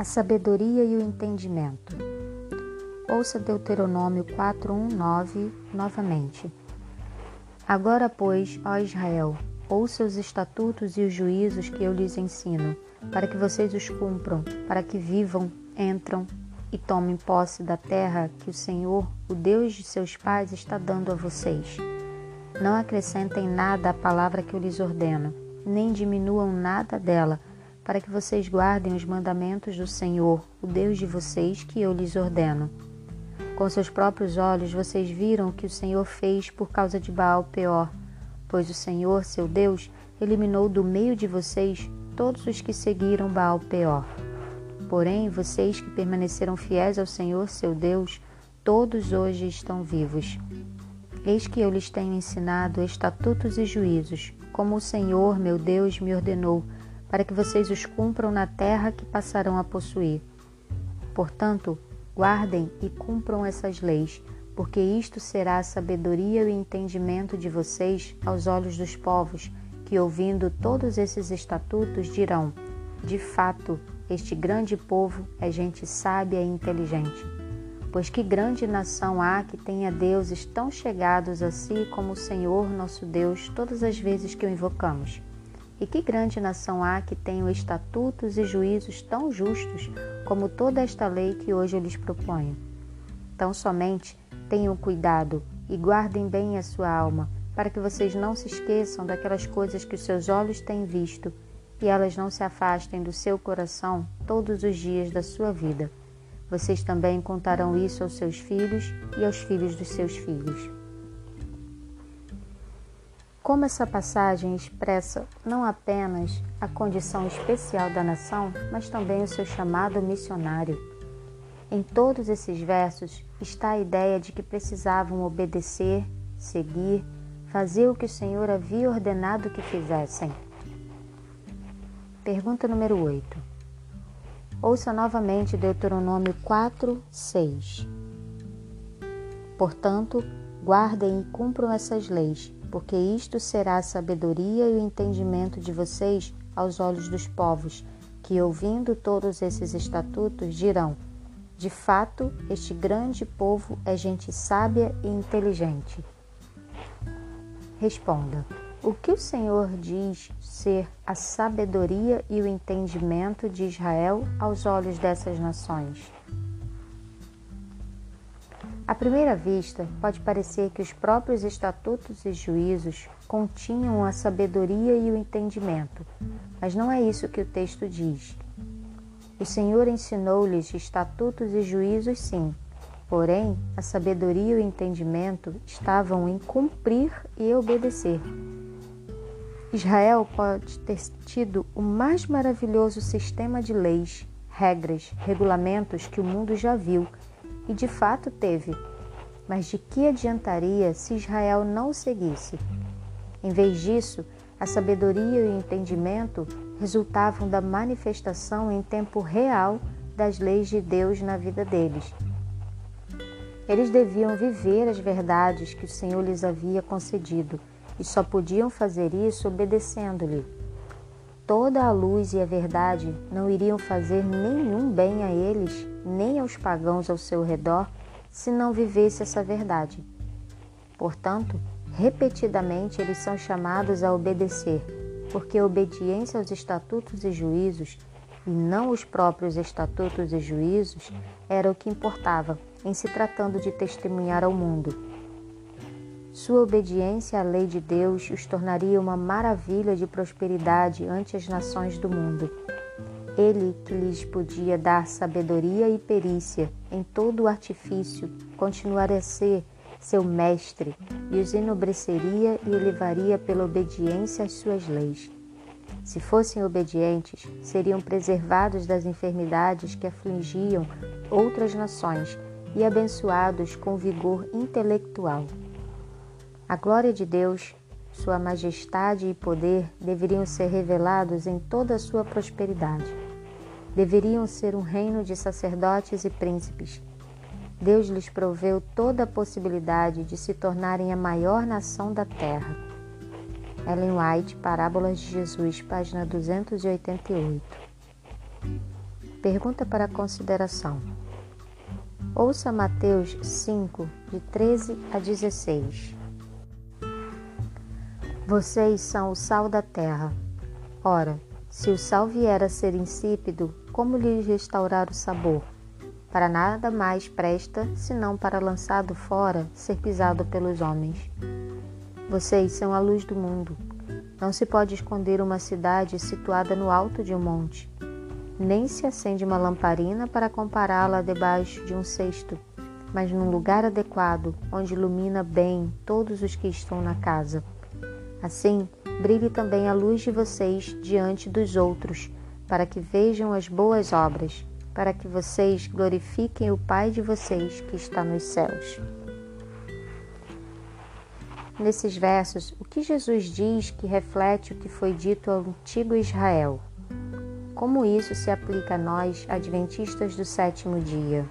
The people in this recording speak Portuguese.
a sabedoria e o entendimento. Ouça Deuteronômio 4:1-9 novamente. Agora, pois, ó Israel, ouça os estatutos e os juízos que eu lhes ensino, para que vocês os cumpram, para que vivam, entram e tomem posse da terra que o Senhor, o Deus de seus pais, está dando a vocês. Não acrescentem nada à palavra que eu lhes ordeno, nem diminuam nada dela para que vocês guardem os mandamentos do Senhor, o Deus de vocês, que eu lhes ordeno. Com seus próprios olhos vocês viram o que o Senhor fez por causa de Baal Peor, pois o Senhor, seu Deus, eliminou do meio de vocês todos os que seguiram Baal Peor. Porém, vocês que permaneceram fiéis ao Senhor, seu Deus, todos hoje estão vivos. Eis que eu lhes tenho ensinado estatutos e juízos, como o Senhor, meu Deus, me ordenou para que vocês os cumpram na terra que passarão a possuir. Portanto, guardem e cumpram essas leis, porque isto será a sabedoria e o entendimento de vocês aos olhos dos povos, que ouvindo todos esses estatutos dirão: De fato, este grande povo é gente sábia e inteligente. Pois que grande nação há que tenha deuses tão chegados a si como o Senhor nosso Deus todas as vezes que o invocamos? E que grande nação há que tenha estatutos e juízos tão justos como toda esta lei que hoje eu lhes proponho? Tão somente tenham cuidado e guardem bem a sua alma, para que vocês não se esqueçam daquelas coisas que os seus olhos têm visto e elas não se afastem do seu coração todos os dias da sua vida. Vocês também contarão isso aos seus filhos e aos filhos dos seus filhos. Como essa passagem expressa não apenas a condição especial da nação, mas também o seu chamado missionário. Em todos esses versos está a ideia de que precisavam obedecer, seguir, fazer o que o Senhor havia ordenado que fizessem. Pergunta número 8. Ouça novamente Deuteronômio 4, 6. Portanto, guardem e cumpram essas leis porque isto será a sabedoria e o entendimento de vocês aos olhos dos povos, que, ouvindo todos esses estatutos, dirão: De fato, este grande povo é gente sábia e inteligente. Responda: O que o Senhor diz ser a sabedoria e o entendimento de Israel aos olhos dessas nações? À primeira vista, pode parecer que os próprios estatutos e juízos continham a sabedoria e o entendimento, mas não é isso que o texto diz. O Senhor ensinou-lhes estatutos e juízos, sim, porém a sabedoria e o entendimento estavam em cumprir e obedecer. Israel pode ter tido o mais maravilhoso sistema de leis, regras, regulamentos que o mundo já viu e de fato teve. Mas de que adiantaria se Israel não o seguisse? Em vez disso, a sabedoria e o entendimento resultavam da manifestação em tempo real das leis de Deus na vida deles. Eles deviam viver as verdades que o Senhor lhes havia concedido e só podiam fazer isso obedecendo-lhe. Toda a luz e a verdade não iriam fazer nenhum bem a eles nem aos pagãos ao seu redor se não vivesse essa verdade. Portanto, repetidamente eles são chamados a obedecer, porque a obediência aos estatutos e juízos, e não os próprios estatutos e juízos, era o que importava em se tratando de testemunhar ao mundo. Sua obediência à lei de Deus os tornaria uma maravilha de prosperidade ante as nações do mundo. Ele que lhes podia dar sabedoria e perícia em todo o artifício, continuaria a ser seu mestre e os enobreceria e elevaria pela obediência às suas leis. Se fossem obedientes, seriam preservados das enfermidades que afligiam outras nações e abençoados com vigor intelectual. A glória de Deus, sua majestade e poder deveriam ser revelados em toda a sua prosperidade deveriam ser um reino de sacerdotes e príncipes. Deus lhes proveu toda a possibilidade de se tornarem a maior nação da terra. Ellen White, Parábolas de Jesus, página 288. Pergunta para consideração. Ouça Mateus 5, de 13 a 16. Vocês são o sal da terra. Ora, se o sal vier a ser insípido, como lhe restaurar o sabor? Para nada mais presta, senão para lançado fora, ser pisado pelos homens. Vocês são a luz do mundo. Não se pode esconder uma cidade situada no alto de um monte nem se acende uma lamparina para compará-la debaixo de um cesto, mas num lugar adequado, onde ilumina bem todos os que estão na casa. Assim, brilhe também a luz de vocês diante dos outros, para que vejam as boas obras, para que vocês glorifiquem o Pai de vocês que está nos céus. Nesses versos, o que Jesus diz que reflete o que foi dito ao antigo Israel? Como isso se aplica a nós, adventistas do sétimo dia?